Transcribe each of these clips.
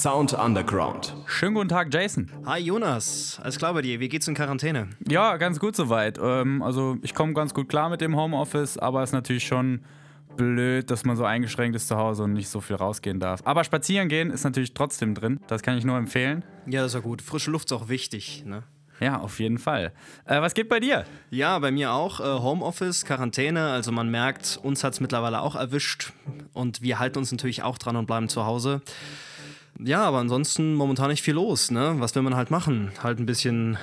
Sound Underground. Schönen guten Tag, Jason. Hi Jonas, alles klar bei dir? Wie geht's in Quarantäne? Ja, ganz gut soweit. Ähm, also ich komme ganz gut klar mit dem Homeoffice, aber es ist natürlich schon blöd, dass man so eingeschränkt ist zu Hause und nicht so viel rausgehen darf. Aber spazieren gehen ist natürlich trotzdem drin. Das kann ich nur empfehlen. Ja, das ist ja gut. Frische Luft ist auch wichtig, ne? Ja, auf jeden Fall. Äh, was geht bei dir? Ja, bei mir auch. Äh, Homeoffice, Quarantäne. Also man merkt, uns hat es mittlerweile auch erwischt. Und wir halten uns natürlich auch dran und bleiben zu Hause. Ja, aber ansonsten momentan nicht viel los. Ne? Was will man halt machen? Halt ein bisschen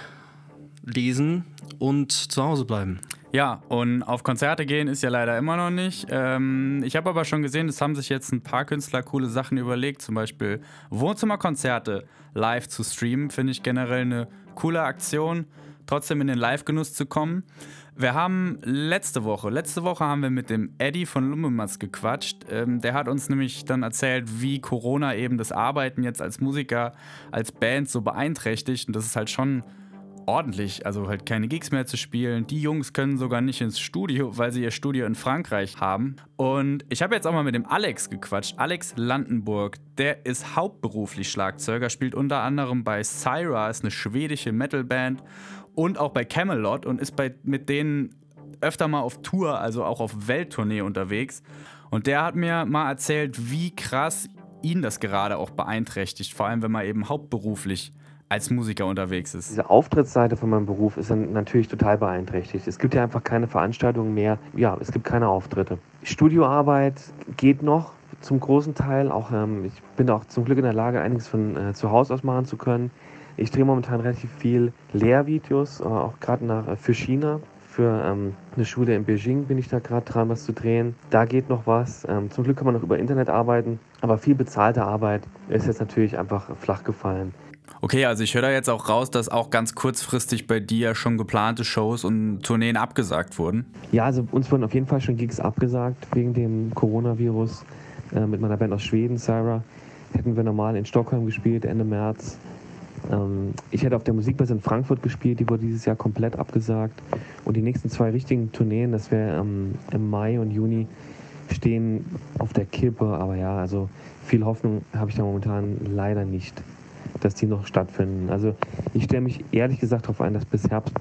lesen und zu Hause bleiben. Ja, und auf Konzerte gehen ist ja leider immer noch nicht. Ähm, ich habe aber schon gesehen, es haben sich jetzt ein paar Künstler coole Sachen überlegt, zum Beispiel Wohnzimmerkonzerte live zu streamen, finde ich generell eine coole Aktion, trotzdem in den Live-Genuss zu kommen. Wir haben letzte Woche, letzte Woche haben wir mit dem Eddie von Lummemas gequatscht. Ähm, der hat uns nämlich dann erzählt, wie Corona eben das Arbeiten jetzt als Musiker, als Band so beeinträchtigt. Und das ist halt schon ordentlich, also halt keine Gigs mehr zu spielen. Die Jungs können sogar nicht ins Studio, weil sie ihr Studio in Frankreich haben. Und ich habe jetzt auch mal mit dem Alex gequatscht. Alex Landenburg, der ist hauptberuflich Schlagzeuger, spielt unter anderem bei Syra, ist eine schwedische Metalband und auch bei Camelot und ist bei, mit denen öfter mal auf Tour, also auch auf Welttournee unterwegs. Und der hat mir mal erzählt, wie krass ihn das gerade auch beeinträchtigt, vor allem wenn man eben hauptberuflich als Musiker unterwegs ist. Diese Auftrittsseite von meinem Beruf ist dann natürlich total beeinträchtigt. Es gibt ja einfach keine Veranstaltungen mehr. Ja, es gibt keine Auftritte. Studioarbeit geht noch zum großen Teil. Auch ähm, ich bin auch zum Glück in der Lage, einiges von äh, zu Hause aus machen zu können. Ich drehe momentan relativ viel Lehrvideos, äh, auch gerade äh, für China. Für ähm, eine Schule in Beijing bin ich da gerade dran, was zu drehen. Da geht noch was. Ähm, zum Glück kann man noch über Internet arbeiten, aber viel bezahlte Arbeit ist jetzt natürlich einfach flach gefallen. Okay, also ich höre da jetzt auch raus, dass auch ganz kurzfristig bei dir schon geplante Shows und Tourneen abgesagt wurden. Ja, also uns wurden auf jeden Fall schon Gigs abgesagt wegen dem Coronavirus. Äh, mit meiner Band aus Schweden, Sarah, hätten wir normal in Stockholm gespielt Ende März. Ähm, ich hätte auf der Musikmesse in Frankfurt gespielt, die wurde dieses Jahr komplett abgesagt. Und die nächsten zwei richtigen Tourneen, das wäre ähm, im Mai und Juni, stehen auf der Kippe. Aber ja, also viel Hoffnung habe ich da momentan leider nicht, dass die noch stattfinden. Also ich stelle mich ehrlich gesagt darauf ein, dass bis Herbst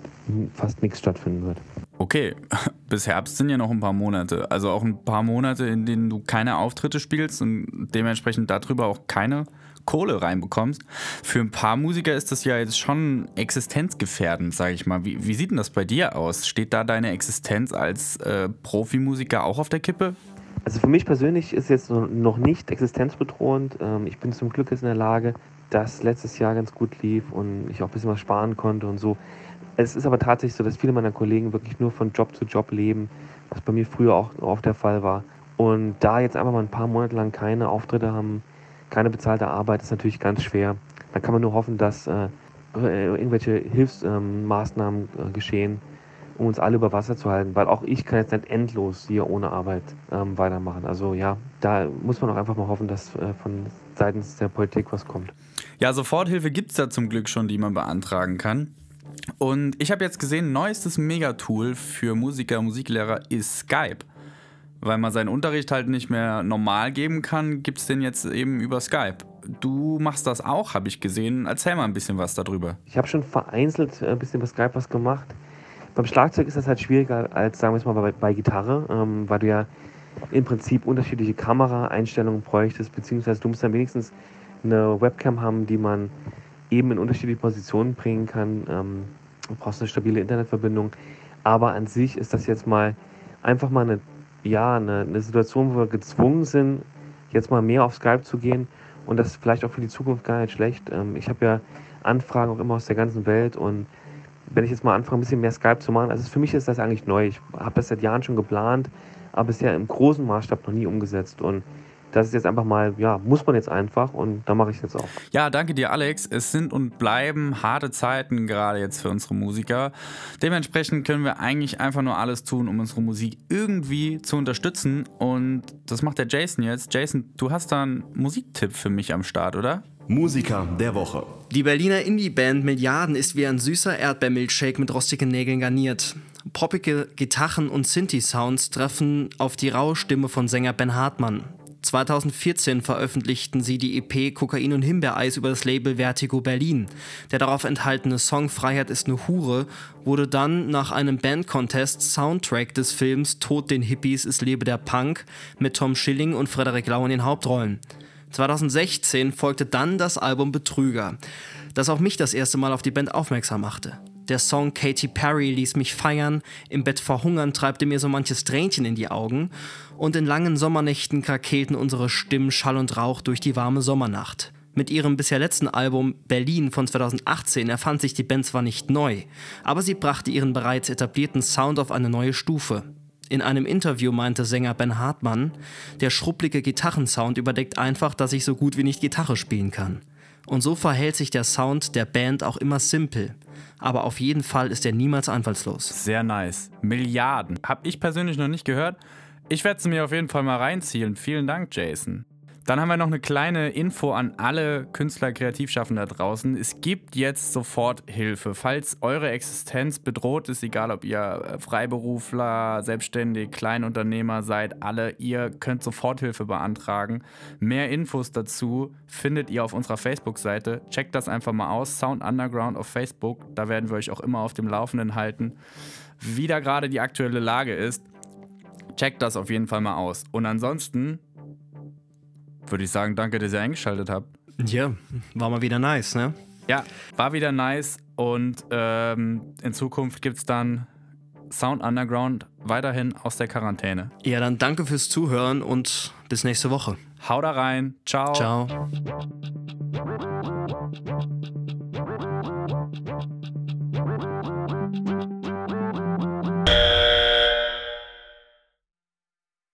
fast nichts stattfinden wird. Okay, bis Herbst sind ja noch ein paar Monate. Also auch ein paar Monate, in denen du keine Auftritte spielst und dementsprechend darüber auch keine Kohle reinbekommst. Für ein paar Musiker ist das ja jetzt schon existenzgefährdend, sage ich mal. Wie, wie, sieht denn das bei dir aus? Steht da deine Existenz als äh, Profimusiker auch auf der Kippe? Also für mich persönlich ist es jetzt noch nicht existenzbedrohend. Ähm, ich bin zum Glück jetzt in der Lage, dass letztes Jahr ganz gut lief und ich auch ein bisschen was sparen konnte und so. Es ist aber tatsächlich so, dass viele meiner Kollegen wirklich nur von Job zu Job leben, was bei mir früher auch oft der Fall war. Und da jetzt einfach mal ein paar Monate lang keine Auftritte haben, keine bezahlte Arbeit ist natürlich ganz schwer. Da kann man nur hoffen, dass äh, irgendwelche Hilfsmaßnahmen ähm, äh, geschehen, um uns alle über Wasser zu halten, weil auch ich kann jetzt nicht endlos hier ohne Arbeit ähm, weitermachen. Also ja, da muss man auch einfach mal hoffen, dass äh, von seitens der Politik was kommt. Ja, Soforthilfe gibt es da zum Glück schon, die man beantragen kann. Und ich habe jetzt gesehen, neuestes Megatool für Musiker, Musiklehrer ist Skype weil man seinen Unterricht halt nicht mehr normal geben kann, gibt es den jetzt eben über Skype. Du machst das auch, habe ich gesehen. Erzähl mal ein bisschen was darüber. Ich habe schon vereinzelt ein bisschen bei Skype was gemacht. Beim Schlagzeug ist das halt schwieriger als, sagen wir es mal, bei, bei Gitarre, ähm, weil du ja im Prinzip unterschiedliche Kameraeinstellungen bräuchtest, beziehungsweise du musst dann wenigstens eine Webcam haben, die man eben in unterschiedliche Positionen bringen kann. Ähm, du brauchst eine stabile Internetverbindung. Aber an sich ist das jetzt mal einfach mal eine ja, eine, eine Situation, wo wir gezwungen sind, jetzt mal mehr auf Skype zu gehen und das ist vielleicht auch für die Zukunft gar nicht schlecht. Ähm, ich habe ja Anfragen auch immer aus der ganzen Welt und wenn ich jetzt mal anfange, ein bisschen mehr Skype zu machen, also für mich ist das eigentlich neu. Ich habe das seit Jahren schon geplant, aber bisher im großen Maßstab noch nie umgesetzt und das ist jetzt einfach mal, ja, muss man jetzt einfach und da mache ich jetzt auch. Ja, danke dir, Alex. Es sind und bleiben harte Zeiten gerade jetzt für unsere Musiker. Dementsprechend können wir eigentlich einfach nur alles tun, um unsere Musik irgendwie zu unterstützen und das macht der Jason jetzt. Jason, du hast da einen Musiktipp für mich am Start, oder? Musiker der Woche. Die Berliner Indie-Band Milliarden ist wie ein süßer Erdbeermilchshake mit rostigen Nägeln garniert. Poppige Gitarren und Synthi-Sounds treffen auf die raue Stimme von Sänger Ben Hartmann. 2014 veröffentlichten sie die EP Kokain und Himbeereis über das Label Vertigo Berlin. Der darauf enthaltene Song Freiheit ist eine Hure wurde dann nach einem Bandcontest Soundtrack des Films Tod den Hippies, es lebe der Punk mit Tom Schilling und Frederik Lau in den Hauptrollen. 2016 folgte dann das Album Betrüger, das auch mich das erste Mal auf die Band aufmerksam machte. Der Song Katy Perry ließ mich feiern, im Bett verhungern treibte mir so manches Tränchen in die Augen und in langen Sommernächten krakelten unsere Stimmen Schall und Rauch durch die warme Sommernacht. Mit ihrem bisher letzten Album Berlin von 2018 erfand sich die Band zwar nicht neu, aber sie brachte ihren bereits etablierten Sound auf eine neue Stufe. In einem Interview meinte Sänger Ben Hartmann, der schrubbelige Gitarrensound überdeckt einfach, dass ich so gut wie nicht Gitarre spielen kann. Und so verhält sich der Sound der Band auch immer simpel aber auf jeden Fall ist er niemals einfallslos. Sehr nice. Milliarden. Hab ich persönlich noch nicht gehört. Ich werde es mir auf jeden Fall mal reinziehen. Vielen Dank, Jason. Dann haben wir noch eine kleine Info an alle Künstler, Kreativschaffende da draußen. Es gibt jetzt Soforthilfe. Falls eure Existenz bedroht ist, egal ob ihr Freiberufler, Selbstständig, Kleinunternehmer seid, alle, ihr könnt Soforthilfe beantragen. Mehr Infos dazu findet ihr auf unserer Facebook-Seite. Checkt das einfach mal aus. Sound Underground auf Facebook. Da werden wir euch auch immer auf dem Laufenden halten, wie da gerade die aktuelle Lage ist. Checkt das auf jeden Fall mal aus. Und ansonsten würde ich sagen, danke, dass ihr eingeschaltet habt. Ja, war mal wieder nice, ne? Ja, war wieder nice und ähm, in Zukunft gibt es dann Sound Underground weiterhin aus der Quarantäne. Ja, dann danke fürs Zuhören und bis nächste Woche. Hau da rein. Ciao. Ciao.